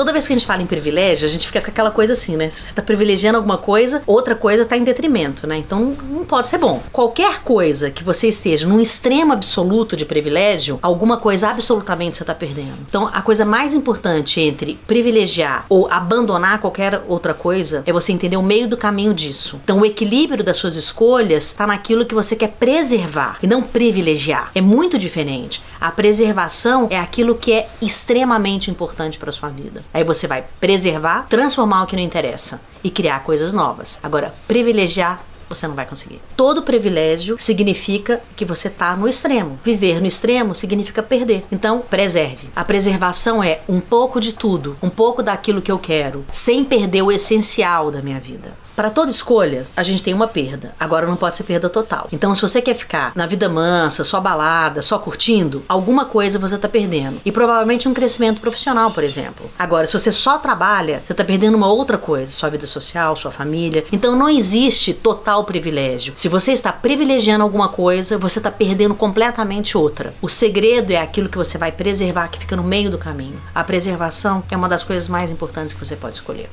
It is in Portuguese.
Toda vez que a gente fala em privilégio, a gente fica com aquela coisa assim, né? Se você tá privilegiando alguma coisa, outra coisa tá em detrimento, né? Então não pode ser bom. Qualquer coisa que você esteja num extremo absoluto de privilégio, alguma coisa absolutamente você tá perdendo. Então a coisa mais importante entre privilegiar ou abandonar qualquer outra coisa é você entender o meio do caminho disso. Então o equilíbrio das suas escolhas tá naquilo que você quer preservar e não privilegiar. É muito diferente. A preservação é aquilo que é extremamente importante para sua vida. Aí você vai preservar, transformar o que não interessa e criar coisas novas. Agora, privilegiar você não vai conseguir. Todo privilégio significa que você está no extremo. Viver no extremo significa perder. Então, preserve. A preservação é um pouco de tudo, um pouco daquilo que eu quero, sem perder o essencial da minha vida. Para toda escolha, a gente tem uma perda. Agora não pode ser perda total. Então, se você quer ficar na vida mansa, só balada, só curtindo, alguma coisa você está perdendo. E provavelmente um crescimento profissional, por exemplo. Agora, se você só trabalha, você está perdendo uma outra coisa, sua vida social, sua família. Então, não existe total privilégio. Se você está privilegiando alguma coisa, você está perdendo completamente outra. O segredo é aquilo que você vai preservar, que fica no meio do caminho. A preservação é uma das coisas mais importantes que você pode escolher.